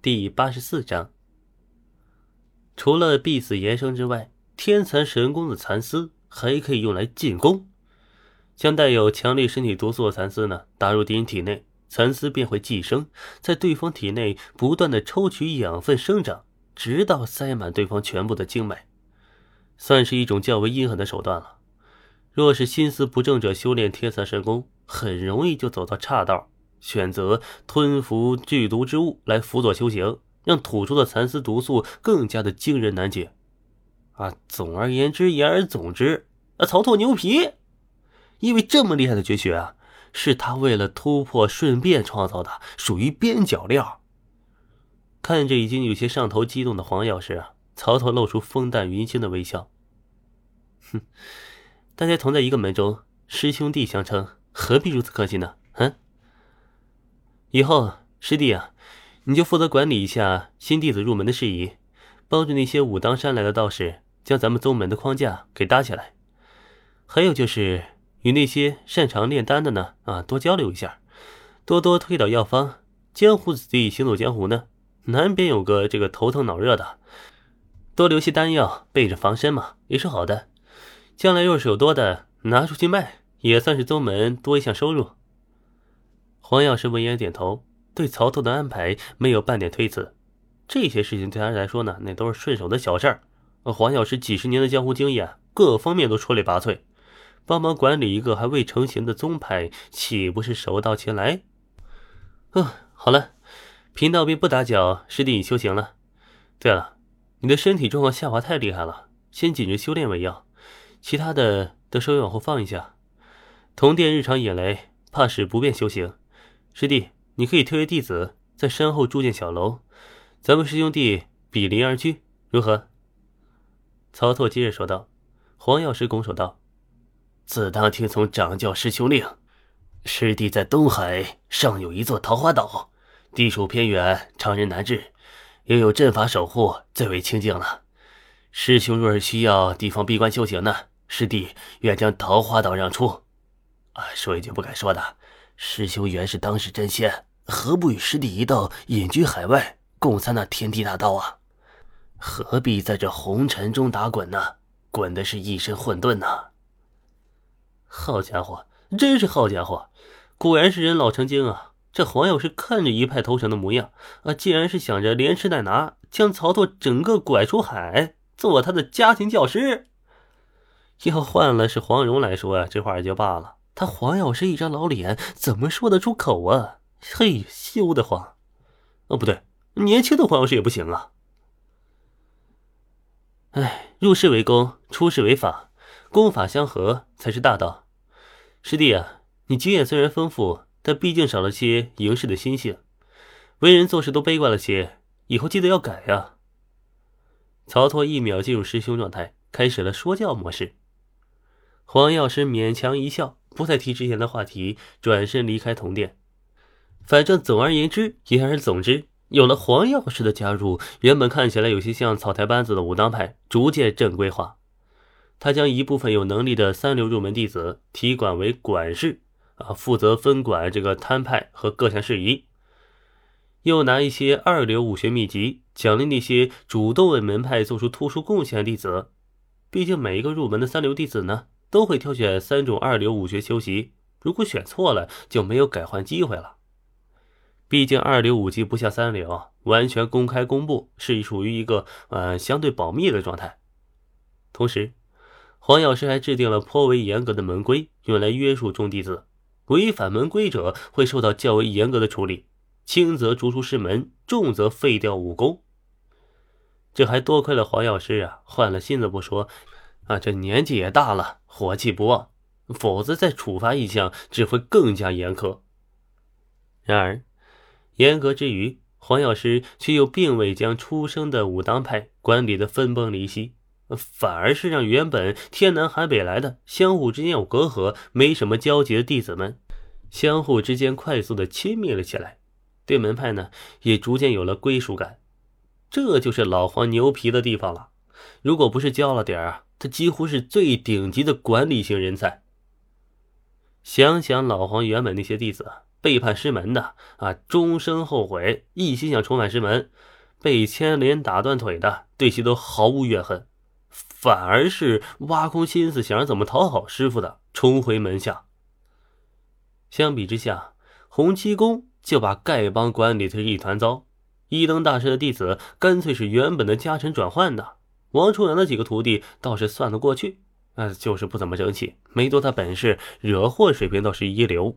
第八十四章。除了必死延生之外，天蚕神功的蚕丝还可以用来进攻。将带有强力身体毒素的蚕丝呢打入敌人体内，蚕丝便会寄生在对方体内，不断的抽取养分生长，直到塞满对方全部的经脉，算是一种较为阴狠的手段了。若是心思不正者修炼天蚕神功，很容易就走到岔道，选择吞服剧毒之物来辅佐修行，让吐出的蚕丝毒素更加的惊人难解。啊，总而言之，言而总之，啊，曹拓牛皮。因为这么厉害的绝学啊，是他为了突破顺便创造的，属于边角料。看着已经有些上头激动的黄药师啊，曹操露出风淡云轻的微笑。哼，大家同在一个门中，师兄弟相称，何必如此客气呢？以后师弟啊，你就负责管理一下新弟子入门的事宜，帮助那些武当山来的道士将咱们宗门的框架给搭起来。还有就是。与那些擅长炼丹的呢，啊，多交流一下，多多推导药方。江湖子弟行走江湖呢，难免有个这个头疼脑热的，多留些丹药备着防身嘛，也是好的。将来若是有多的，拿出去卖，也算是宗门多一项收入。黄药师闻言点头，对曹操的安排没有半点推辞。这些事情对他来说呢，那都是顺手的小事儿。黄药师几十年的江湖经验，各方面都出类拔萃。帮忙管理一个还未成型的宗派，岂不是手到擒来？嗯，好了，贫道便不打搅师弟你修行了。对了，你的身体状况下滑太厉害了，先紧着修炼为要，其他的都稍微往后放一下。铜殿日常引雷，怕是不便修行。师弟，你可以推为弟子，在山后筑建小楼，咱们师兄弟比邻而居，如何？曹拓接着说道。黄药师拱手道。自当听从掌教师兄令，师弟在东海尚有一座桃花岛，地处偏远，常人难至，又有阵法守护，最为清静了。师兄若是需要地方闭关修行呢，师弟愿将桃花岛让出。啊，说一句不敢说的，师兄原是当世真仙，何不与师弟一道隐居海外，共参那天地大道啊？何必在这红尘中打滚呢？滚的是一身混沌呐！好家伙，真是好家伙，果然是人老成精啊！这黄药师看着一派投降的模样啊，竟然是想着连吃带拿，将曹操整个拐出海，做他的家庭教师。要换了是黄蓉来说呀，这话也就罢了。他黄药师一张老脸，怎么说得出口啊？嘿，羞得慌！哦，不对，年轻的黄药师也不行啊。哎，入世为公，出世为法。功法相合才是大道，师弟啊，你经验虽然丰富，但毕竟少了些赢世的心性，为人做事都悲观了些，以后记得要改呀。曹拓一秒进入师兄状态，开始了说教模式。黄药师勉强一笑，不再提之前的话题，转身离开铜殿。反正总而言之，言而总之，有了黄药师的加入，原本看起来有些像草台班子的武当派，逐渐正规化。他将一部分有能力的三流入门弟子提管为管事，啊，负责分管这个摊派和各项事宜；又拿一些二流武学秘籍奖励那些主动为门派做出突出贡献的弟子。毕竟每一个入门的三流弟子呢，都会挑选三种二流武学修习，如果选错了，就没有改换机会了。毕竟二流武技不像三流，完全公开公布，是属于一个呃相对保密的状态。同时，黄药师还制定了颇为严格的门规，用来约束众弟子。违反门规者会受到较为严格的处理，轻则逐出师门，重则废掉武功。这还多亏了黄药师啊，换了心子不说，啊，这年纪也大了，火气不旺，否则再处罚一项只会更加严苛。然而，严格之余，黄药师却又并未将出生的武当派管理的分崩离析。反而是让原本天南海北来的、相互之间有隔阂、没什么交集的弟子们，相互之间快速的亲密了起来，对门派呢也逐渐有了归属感。这就是老黄牛皮的地方了。如果不是教了点儿，他几乎是最顶级的管理型人才。想想老黄原本那些弟子，背叛师门的啊，终生后悔，一心想重返师门；被牵连打断腿的，对其都毫无怨恨，反而是挖空心思想着怎么讨好师傅的，重回门下。相比之下，洪七公就把丐帮管理的一团糟。一灯大师的弟子干脆是原本的家臣转换的，王重阳的几个徒弟倒是算得过去，嗯就是不怎么争气，没多大本事，惹祸水平倒是一流。